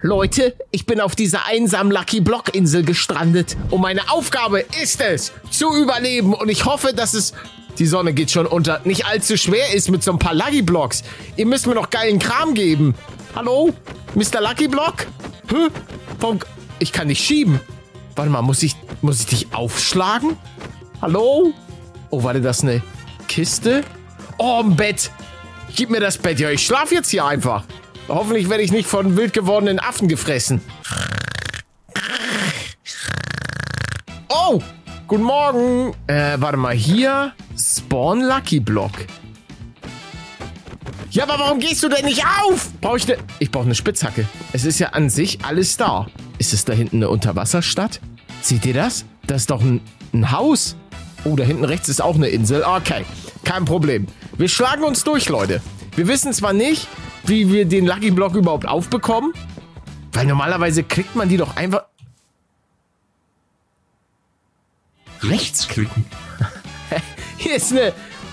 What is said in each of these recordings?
Leute, ich bin auf dieser einsamen Lucky Block Insel gestrandet und meine Aufgabe ist es, zu überleben und ich hoffe, dass es die Sonne geht schon unter, nicht allzu schwer ist mit so ein paar Lucky Blocks. Ihr müsst mir noch geilen Kram geben. Hallo? Mr. Lucky Block? Hä? Warum? Ich kann nicht schieben. Warte mal, muss ich, muss ich dich aufschlagen? Hallo? Oh, warte, das ist eine Kiste? Oh, ein Bett. Gib mir das Bett. Ja, ich schlaf jetzt hier einfach. Hoffentlich werde ich nicht von wild gewordenen Affen gefressen. Oh, guten Morgen. Äh, warte mal, hier. Spawn Lucky Block. Ja, aber warum gehst du denn nicht auf? Brauche ich ne... Ich brauche eine Spitzhacke. Es ist ja an sich alles da. Ist es da hinten eine Unterwasserstadt? Seht ihr das? Das ist doch ein, ein Haus. Oh, da hinten rechts ist auch eine Insel. Okay, kein Problem. Wir schlagen uns durch, Leute. Wir wissen zwar nicht, wie wir den Lucky Block überhaupt aufbekommen, weil normalerweise kriegt man die doch einfach... Rechtsklicken. Hier ist eine...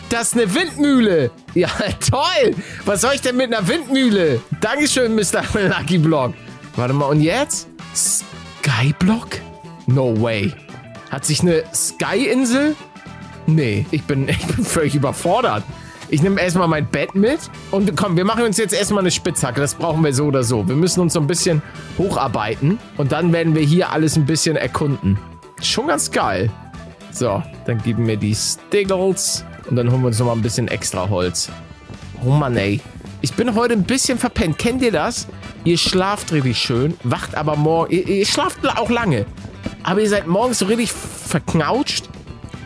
Das ist eine Windmühle. Ja, toll. Was soll ich denn mit einer Windmühle? Dankeschön, Mr. Lucky Block. Warte mal, und jetzt? Skyblock? No way. Hat sich eine Sky-Insel? Nee, ich bin, ich bin völlig überfordert. Ich nehme erstmal mein Bett mit und komm, wir machen uns jetzt erstmal eine Spitzhacke. Das brauchen wir so oder so. Wir müssen uns so ein bisschen hocharbeiten und dann werden wir hier alles ein bisschen erkunden. Schon ganz geil. So, dann geben wir die Stiggles und dann holen wir uns nochmal ein bisschen extra Holz. Oh Mann, ey. Ich bin heute ein bisschen verpennt. Kennt ihr das? Ihr schlaft richtig schön, wacht aber morgen. Ihr, ihr schlaft auch lange. Aber ihr seid morgens so richtig verknautscht.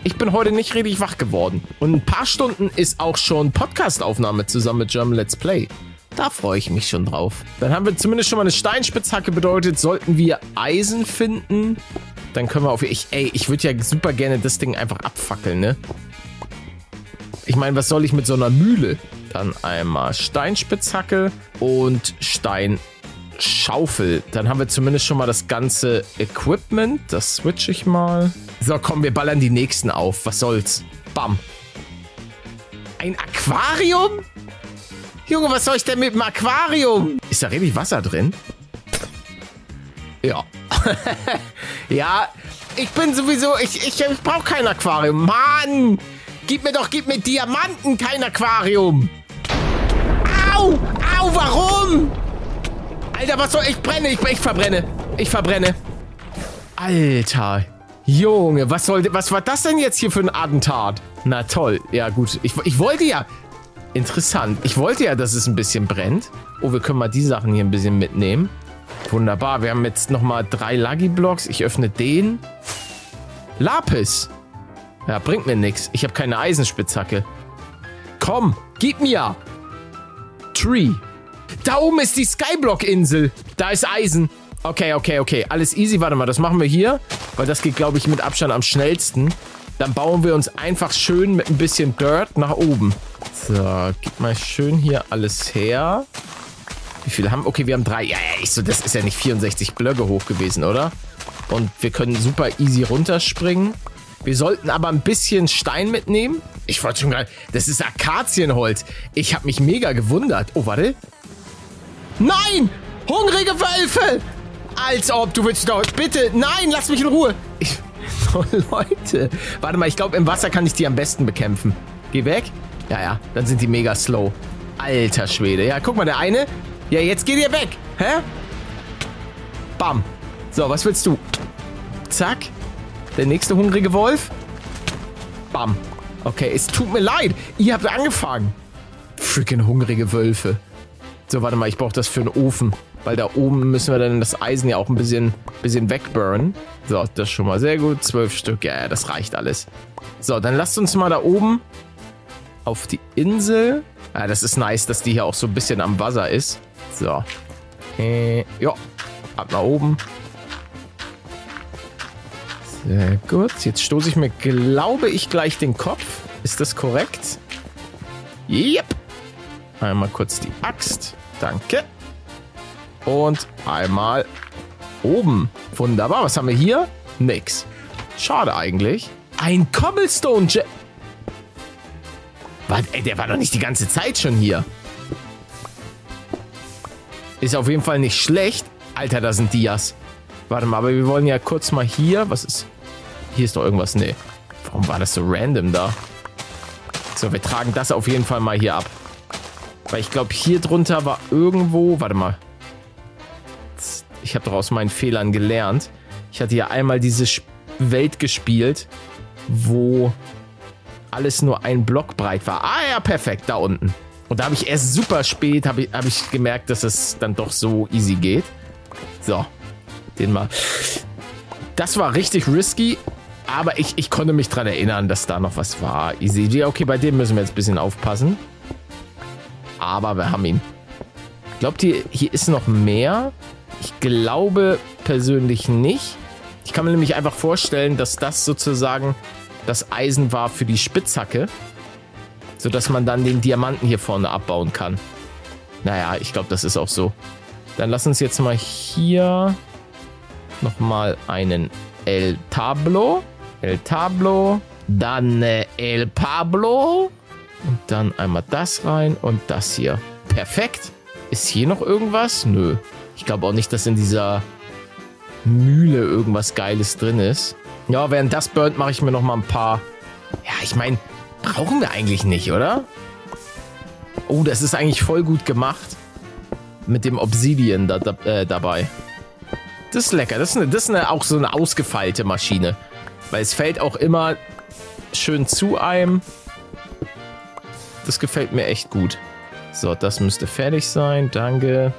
Ich bin heute nicht richtig wach geworden. Und ein paar Stunden ist auch schon Podcastaufnahme zusammen mit German Let's Play. Da freue ich mich schon drauf. Dann haben wir zumindest schon mal eine Steinspitzhacke bedeutet, sollten wir Eisen finden, dann können wir auf... Ich, ey, ich würde ja super gerne das Ding einfach abfackeln, ne? Ich meine, was soll ich mit so einer Mühle? Dann einmal Steinspitzhacke und Steinschaufel. Dann haben wir zumindest schon mal das ganze Equipment. Das switche ich mal. So, komm, wir ballern die nächsten auf. Was soll's? Bam. Ein Aquarium? Junge, was soll ich denn mit dem Aquarium? Ist da richtig Wasser drin? Ja. ja, ich bin sowieso... Ich, ich, ich brauche kein Aquarium. Mann! Gib mir doch, gib mir Diamanten, kein Aquarium. Au! Au, warum? Alter, was soll ich brenne? Ich, ich verbrenne. Ich verbrenne. Alter. Junge, was soll, was war das denn jetzt hier für ein Attentat? Na toll. Ja, gut. Ich, ich wollte ja... Interessant. Ich wollte ja, dass es ein bisschen brennt. Oh, wir können mal die Sachen hier ein bisschen mitnehmen. Wunderbar. Wir haben jetzt nochmal drei Luggy-Blocks. Ich öffne den. Lapis. Ja, bringt mir nichts. Ich habe keine Eisenspitzhacke. Komm, gib mir. Tree. Da oben ist die Skyblock-Insel. Da ist Eisen. Okay, okay, okay. Alles easy. Warte mal, das machen wir hier. Weil das geht, glaube ich, mit Abstand am schnellsten. Dann bauen wir uns einfach schön mit ein bisschen Dirt nach oben. So, gib mal schön hier alles her. Wie viele haben... Okay, wir haben drei. Ja, ja, ich so, das ist ja nicht 64 Blöcke hoch gewesen, oder? Und wir können super easy runterspringen. Wir sollten aber ein bisschen Stein mitnehmen. Ich wollte schon gerade... Das ist Akazienholz. Ich habe mich mega gewundert. Oh, warte. Nein! Hungrige Wölfe! Als ob, du willst doch... Bitte, nein, lass mich in Ruhe. Ich, oh, Leute. Warte mal, ich glaube, im Wasser kann ich die am besten bekämpfen. Geh weg. Ja, ja, dann sind die mega slow. Alter Schwede. Ja, guck mal, der eine... Ja, jetzt geht ihr weg. Hä? Bam. So, was willst du? Zack. Der nächste hungrige Wolf. Bam. Okay, es tut mir leid. Ihr habt angefangen. Freaking hungrige Wölfe. So, warte mal, ich brauche das für einen Ofen. Weil da oben müssen wir dann das Eisen ja auch ein bisschen, bisschen wegburnen. So, das ist schon mal sehr gut. Zwölf Stück, ja, das reicht alles. So, dann lasst uns mal da oben auf die Insel. Ja, das ist nice, dass die hier auch so ein bisschen am Wasser ist. So. Äh, ja, ab nach oben. Sehr gut. Jetzt stoße ich mir, glaube ich, gleich den Kopf. Ist das korrekt? Yep. Einmal kurz die Axt. Danke. Und einmal oben. Wunderbar. Was haben wir hier? Nix. Schade eigentlich. Ein Cobblestone Jet. Was? Ey, der war doch nicht die ganze Zeit schon hier. Ist auf jeden Fall nicht schlecht. Alter, da sind Dias. Warte mal, aber wir wollen ja kurz mal hier. Was ist. Hier ist doch irgendwas. Nee. Warum war das so random da? So, wir tragen das auf jeden Fall mal hier ab. Weil ich glaube, hier drunter war irgendwo... Warte mal. Ich habe doch aus meinen Fehlern gelernt. Ich hatte ja einmal diese Welt gespielt, wo alles nur ein Block breit war. Ah ja, perfekt, da unten. Und da habe ich erst super spät habe ich, hab ich gemerkt, dass es dann doch so easy geht. So, den mal. Das war richtig risky, aber ich, ich konnte mich daran erinnern, dass da noch was war. Easy. Okay, bei dem müssen wir jetzt ein bisschen aufpassen. Aber wir haben ihn. Glaubt ihr, hier ist noch mehr? Ich glaube persönlich nicht. Ich kann mir nämlich einfach vorstellen, dass das sozusagen das Eisen war für die Spitzhacke. Sodass man dann den Diamanten hier vorne abbauen kann. Naja, ich glaube, das ist auch so. Dann lass uns jetzt mal hier nochmal einen El Tablo. El Tablo. Dann äh, El Pablo. Und dann einmal das rein und das hier. Perfekt. Ist hier noch irgendwas? Nö. Ich glaube auch nicht, dass in dieser Mühle irgendwas Geiles drin ist. Ja, während das burnt, mache ich mir noch mal ein paar... Ja, ich meine, brauchen wir eigentlich nicht, oder? Oh, das ist eigentlich voll gut gemacht. Mit dem Obsidian da, da, äh, dabei. Das ist lecker. Das ist, eine, das ist eine, auch so eine ausgefeilte Maschine. Weil es fällt auch immer schön zu einem. Das gefällt mir echt gut. So, das müsste fertig sein. Danke.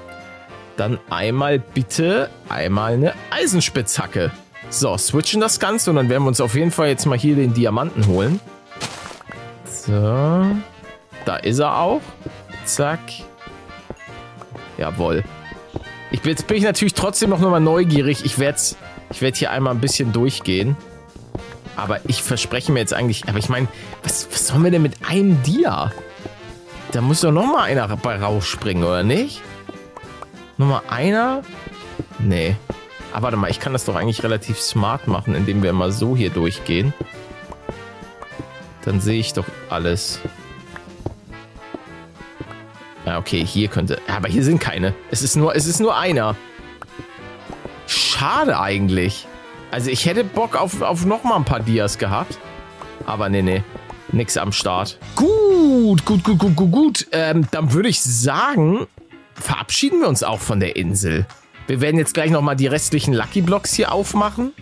Dann einmal bitte einmal eine Eisenspitzhacke. So, switchen das Ganze und dann werden wir uns auf jeden Fall jetzt mal hier den Diamanten holen. So. Da ist er auch. Zack. Jawohl. Ich jetzt bin ich natürlich trotzdem noch mal neugierig. Ich werde ich werd hier einmal ein bisschen durchgehen. Aber ich verspreche mir jetzt eigentlich... Aber ich meine, was, was sollen wir denn mit einem Dia? Da muss doch noch mal einer rausspringen, oder nicht? Noch mal einer? Nee. Aber warte mal, ich kann das doch eigentlich relativ smart machen, indem wir mal so hier durchgehen. Dann sehe ich doch alles. Ja, okay, hier könnte... Aber hier sind keine. Es ist nur, es ist nur einer. Schade eigentlich. Also ich hätte Bock auf, auf noch mal ein paar Dias gehabt. Aber nee, nee. Nix am Start. Gut, gut, gut, gut, gut, gut. Ähm, dann würde ich sagen, verabschieden wir uns auch von der Insel. Wir werden jetzt gleich noch mal die restlichen Lucky Blocks hier aufmachen.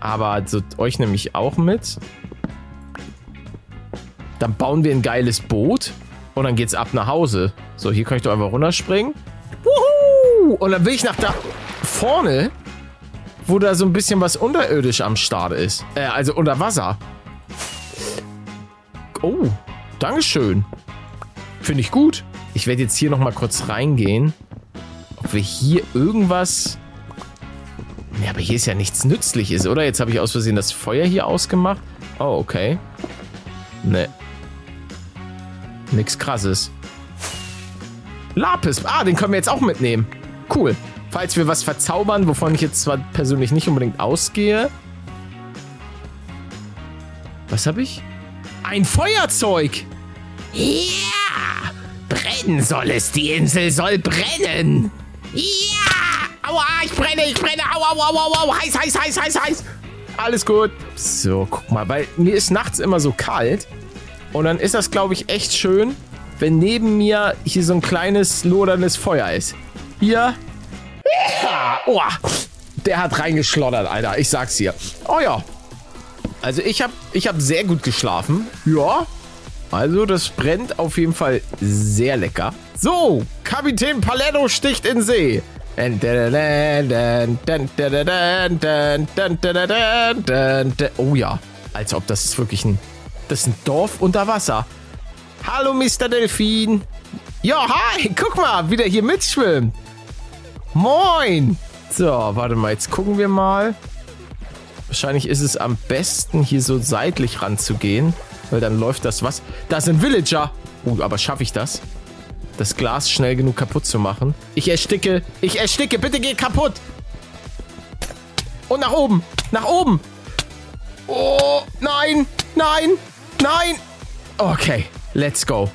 Aber also, euch nehme ich auch mit. Dann bauen wir ein geiles Boot. Und dann geht's ab nach Hause. So, hier kann ich doch einfach runterspringen. Wuhu! Und dann will ich nach da vorne, wo da so ein bisschen was unterirdisch am Start ist. Äh, also unter Wasser. Oh, Dankeschön. Finde ich gut. Ich werde jetzt hier nochmal kurz reingehen. Ob wir hier irgendwas... Ja, aber hier ist ja nichts Nützliches, oder? Jetzt habe ich aus Versehen das Feuer hier ausgemacht. Oh, okay. Ne. Nix krasses. Lapis. Ah, den können wir jetzt auch mitnehmen. Cool. Falls wir was verzaubern, wovon ich jetzt zwar persönlich nicht unbedingt ausgehe. Was habe ich? Ein Feuerzeug. Ja! Brennen soll es. Die Insel soll brennen. Ja! Aua, ich brenne, ich brenne. Aua, aua, aua, aua. Heiß, heiß, heiß, heiß, heiß. Alles gut. So, guck mal, weil mir ist nachts immer so kalt. Und dann ist das, glaube ich, echt schön, wenn neben mir hier so ein kleines loderndes Feuer ist. Hier. Ja. Oh, der hat reingeschlottert, Alter. Ich sag's dir. Oh ja. Also ich habe ich hab sehr gut geschlafen. Ja. Also das brennt auf jeden Fall sehr lecker. So, Kapitän Paletto sticht in See. Oh ja, als ob das ist wirklich ein das ist ein Dorf unter Wasser. Hallo, Mr. Delfin. Ja, hi. Guck mal, wie der hier mitschwimmt. Moin. So, warte mal. Jetzt gucken wir mal. Wahrscheinlich ist es am besten, hier so seitlich ranzugehen. Weil dann läuft das was. Da sind Villager. Uh, aber schaffe ich das? Das Glas schnell genug kaputt zu machen. Ich ersticke. Ich ersticke. Bitte geh kaputt. Und nach oben. Nach oben. Oh, nein. Nein. Nein! Okay, let's go.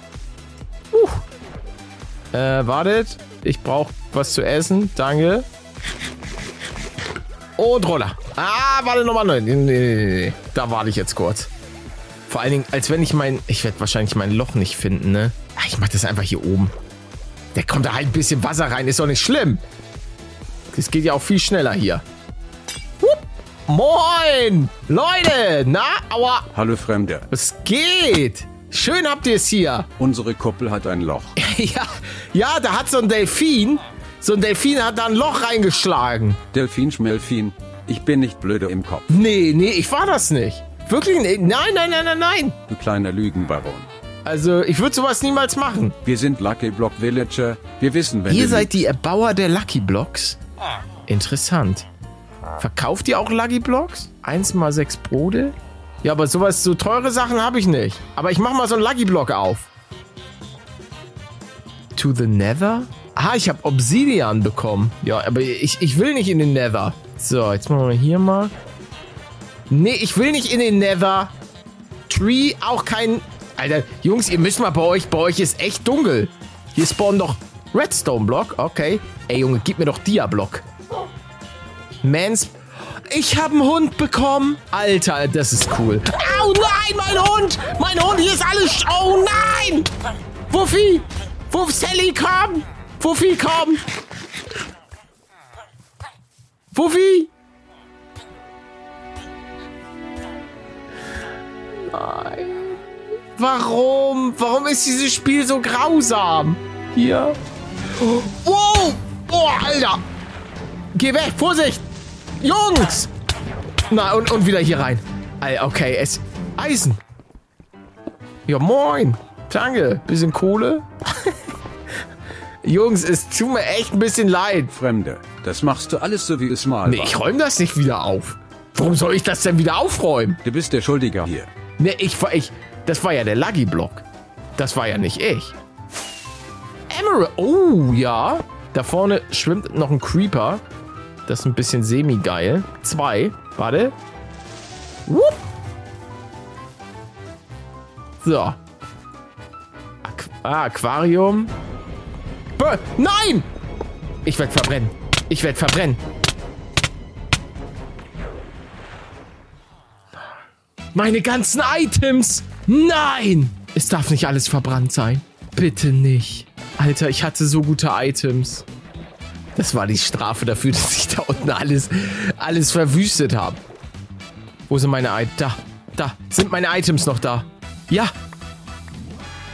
Uh. Äh, wartet. Ich brauche was zu essen. Danke. Und runter. Ah, warte nochmal. Nee, nee, nee, nee. Da warte ich jetzt kurz. Vor allen Dingen, als wenn ich mein... Ich werde wahrscheinlich mein Loch nicht finden, ne? Ah, ich mach das einfach hier oben. Da kommt da halt ein bisschen Wasser rein. Ist doch nicht schlimm. Das geht ja auch viel schneller hier. Hup. Moin! Leute! Na, aua! Hallo Fremder. Was geht? Schön habt ihr es hier. Unsere Kuppel hat ein Loch. Ja, ja, da hat so ein Delfin... So ein Delfin hat da ein Loch reingeschlagen. Delfin Schmelfin. Ich bin nicht blöde im Kopf. Nee, nee, ich war das nicht. Wirklich nicht. Nein, nein, nein, nein, nein. Du kleiner Lügenbaron. Also, ich würde sowas niemals machen. Wir sind Lucky Block Villager. Wir wissen, wenn Ihr seid die Erbauer der Lucky Blocks? Interessant. Verkauft ihr auch Lucky Blocks? 1 mal 6 Brote? Ja, aber sowas, so teure Sachen habe ich nicht. Aber ich mache mal so einen Lucky Block auf. To the Nether? Ah, ich habe Obsidian bekommen. Ja, aber ich, ich will nicht in den Nether. So, jetzt machen wir hier mal. Nee, ich will nicht in den Nether. Tree, auch kein... Alter, Jungs, ihr müsst mal bei euch... Bei euch ist echt dunkel. Hier spawnen doch Redstone-Block. Okay. Ey, Junge, gib mir doch Dia-Block. Mans... Ich habe einen Hund bekommen. Alter, das ist cool. Au, nein, mein Hund. Mein Hund, hier ist alles... Oh, nein. Wuffi. Wuff, Sally, komm. Wuffi, komm. Wuffi. Nein. Warum? Warum ist dieses Spiel so grausam? Hier. Wow. Oh, Alter. Geh weg. Vorsicht. Jungs. Na, und, und wieder hier rein. Alter, Okay, es... Eisen. Ja, moin. Danke. Bisschen Kohle. Jungs, es tut mir echt ein bisschen leid. Fremde. Das machst du alles so, wie es mal Nee, war. ich räume das nicht wieder auf. Warum soll ich das denn wieder aufräumen? Du bist der Schuldiger hier. Ne, ich war ich. Das war ja der Lucky Block. Das war ja nicht ich. Emerald. Oh, ja. Da vorne schwimmt noch ein Creeper. Das ist ein bisschen semi-geil. Zwei. Warte. Whoop. So. Aqu ah, Aquarium. Bö Nein! Ich werde verbrennen. Ich werde verbrennen. Meine ganzen Items! Nein! Es darf nicht alles verbrannt sein. Bitte nicht. Alter, ich hatte so gute Items. Das war die Strafe dafür, dass ich da unten alles, alles verwüstet habe. Wo sind meine Items? Da, da. Sind meine Items noch da? Ja.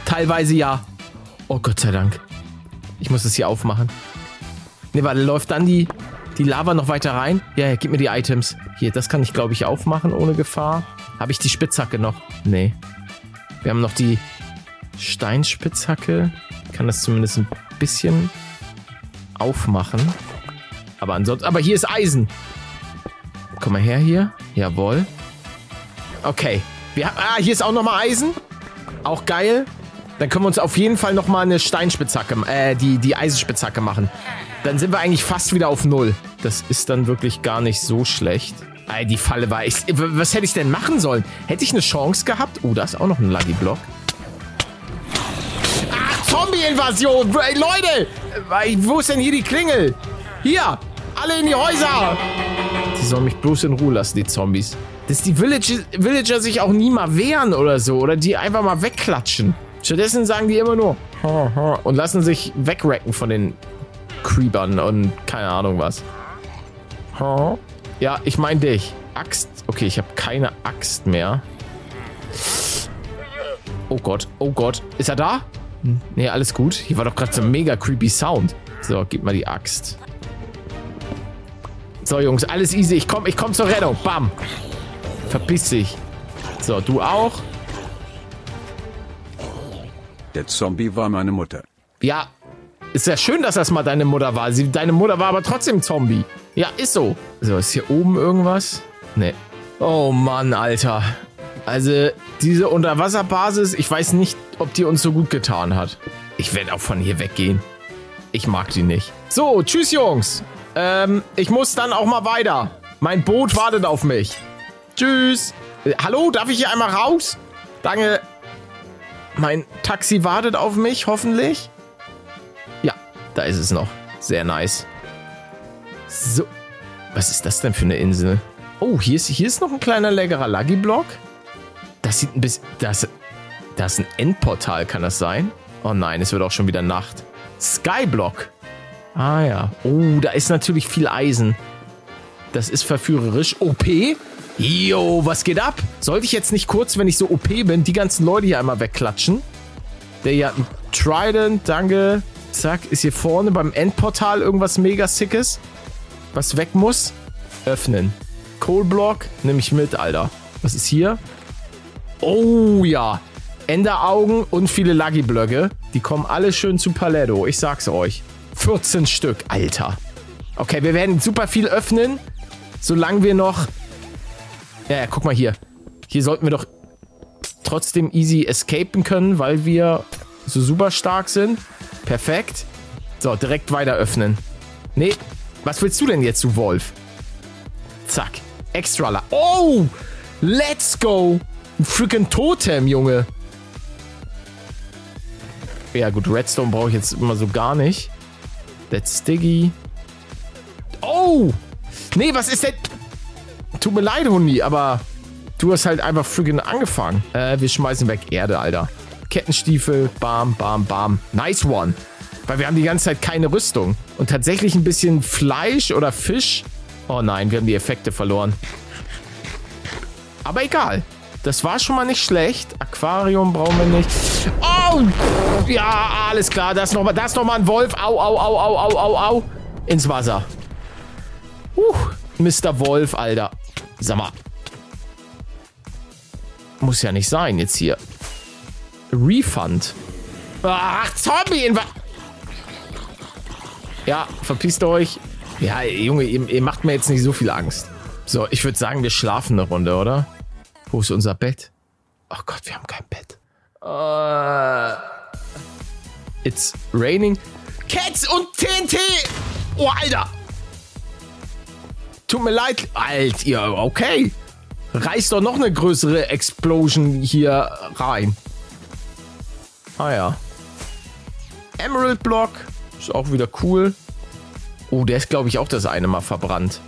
Teilweise ja. Oh Gott sei Dank. Ich muss das hier aufmachen. Ne, warte, läuft dann die, die Lava noch weiter rein? Ja, ja, gib mir die Items. Hier, das kann ich, glaube ich, aufmachen ohne Gefahr. Habe ich die Spitzhacke noch? Nee. Wir haben noch die Steinspitzhacke. Ich kann das zumindest ein bisschen aufmachen. Aber ansonsten. Aber hier ist Eisen. Komm mal her hier. Jawohl. Okay. Wir, ah, hier ist auch nochmal Eisen. Auch geil. Dann können wir uns auf jeden Fall nochmal eine Steinspitzhacke, äh, die, die Eisenspitzhacke machen. Dann sind wir eigentlich fast wieder auf Null. Das ist dann wirklich gar nicht so schlecht. Ey, die Falle war... Ich, was hätte ich denn machen sollen? Hätte ich eine Chance gehabt? Oh, da ist auch noch ein Lucky Block. Ach, Zombie-Invasion! Leute! Äh, Wo ist denn hier die Klingel? Hier! Alle in die Häuser! Die sollen mich bloß in Ruhe lassen, die Zombies. Dass die Village Villager sich auch nie mal wehren oder so. Oder die einfach mal wegklatschen. Stattdessen sagen die immer nur und lassen sich wegrecken von den Creepern und keine Ahnung was. Ja, ich meine dich. Axt. Okay, ich habe keine Axt mehr. Oh Gott, oh Gott. Ist er da? Hm, Nee, alles gut. Hier war doch gerade so ein mega creepy Sound. So, gib mal die Axt. So, Jungs, alles easy. Ich komm, ich komm zur Rettung. Bam. Verpiss dich. So, du auch. Der Zombie war meine Mutter. Ja, ist ja schön, dass das mal deine Mutter war. Sie, deine Mutter war aber trotzdem Zombie. Ja, ist so. So, ist hier oben irgendwas? Nee. Oh Mann, Alter. Also, diese Unterwasserbasis, ich weiß nicht, ob die uns so gut getan hat. Ich werde auch von hier weggehen. Ich mag die nicht. So, tschüss, Jungs. Ähm, ich muss dann auch mal weiter. Mein Boot wartet auf mich. Tschüss. Äh, hallo, darf ich hier einmal raus? Danke. Mein Taxi wartet auf mich, hoffentlich. Ja, da ist es noch. Sehr nice. So. Was ist das denn für eine Insel? Oh, hier ist, hier ist noch ein kleiner leckerer Lucky-Block. Das sieht ein bisschen... Das, das ist ein Endportal, kann das sein? Oh nein, es wird auch schon wieder Nacht. Skyblock. Ah ja. Oh, da ist natürlich viel Eisen. Das ist verführerisch. OP? Jo, was geht ab? Sollte ich jetzt nicht kurz, wenn ich so OP bin, die ganzen Leute hier einmal wegklatschen? Der hier hat ein Trident, danke. Zack, ist hier vorne beim Endportal irgendwas mega sickes? Was weg muss? Öffnen. Coalblock nehme ich mit, Alter. Was ist hier? Oh ja. Enderaugen und viele Luggy-Blöcke. Die kommen alle schön zu Paletto. Ich sag's euch. 14 Stück, Alter. Okay, wir werden super viel öffnen, solange wir noch... Ja, ja, guck mal hier. Hier sollten wir doch trotzdem easy escapen können, weil wir so super stark sind. Perfekt. So, direkt weiter öffnen. Nee, was willst du denn jetzt, du Wolf? Zack. Extra la Oh! Let's go! Ein freaking Totem, Junge. Ja gut, Redstone brauche ich jetzt immer so gar nicht. That's Stiggy. Oh! Nee, was ist denn... Tut mir leid, Hundi, aber du hast halt einfach freaking angefangen. Äh, wir schmeißen weg Erde, Alter. Kettenstiefel, bam, bam, bam. Nice one. Weil wir haben die ganze Zeit keine Rüstung. Und tatsächlich ein bisschen Fleisch oder Fisch. Oh nein, wir haben die Effekte verloren. Aber egal. Das war schon mal nicht schlecht. Aquarium brauchen wir nicht. Oh! Ja, alles klar. Das ist nochmal noch ein Wolf. Au, au, au, au, au, au, au. Ins Wasser. Uh, Mr. Wolf, Alter. Sag mal. Muss ja nicht sein jetzt hier. Refund. Ach, Zombie Ja, verpisst euch. Ja, Junge, ihr, ihr macht mir jetzt nicht so viel Angst. So, ich würde sagen, wir schlafen eine Runde, oder? Wo ist unser Bett? Oh Gott, wir haben kein Bett. Uh, it's raining. Cats und TNT! Oh, Alter! Tut mir leid. Alt, ihr, okay. Reißt doch noch eine größere Explosion hier rein. Ah ja. Emerald Block. Ist auch wieder cool. Oh, der ist, glaube ich, auch das eine Mal verbrannt.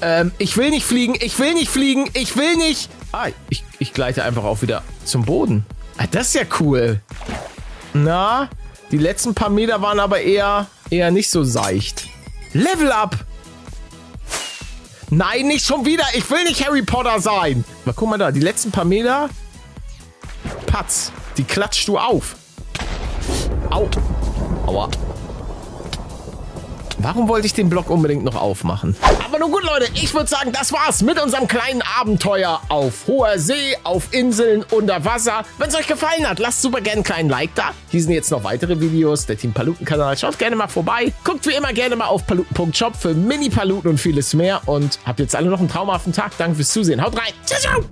Ähm, ich will nicht fliegen, ich will nicht fliegen, ich will nicht. Ah, ich, ich gleite einfach auch wieder zum Boden. Ah, das ist ja cool. Na, die letzten paar Meter waren aber eher, eher nicht so seicht. Level up! Nein, nicht schon wieder. Ich will nicht Harry Potter sein. Mal guck mal da, die letzten paar Meter. Patz, die klatscht du auf. Au. Aua. Warum wollte ich den Block unbedingt noch aufmachen? Aber nun gut, Leute, ich würde sagen, das war's mit unserem kleinen Abenteuer auf hoher See, auf Inseln, unter Wasser. Wenn es euch gefallen hat, lasst super gerne einen kleinen Like da. Hier sind jetzt noch weitere Videos, der Team Paluten-Kanal. Schaut gerne mal vorbei. Guckt wie immer gerne mal auf paluten.shop für Mini-Paluten und vieles mehr. Und habt jetzt alle noch einen traumhaften Tag. Danke fürs Zusehen. Haut rein. Ciao, ciao.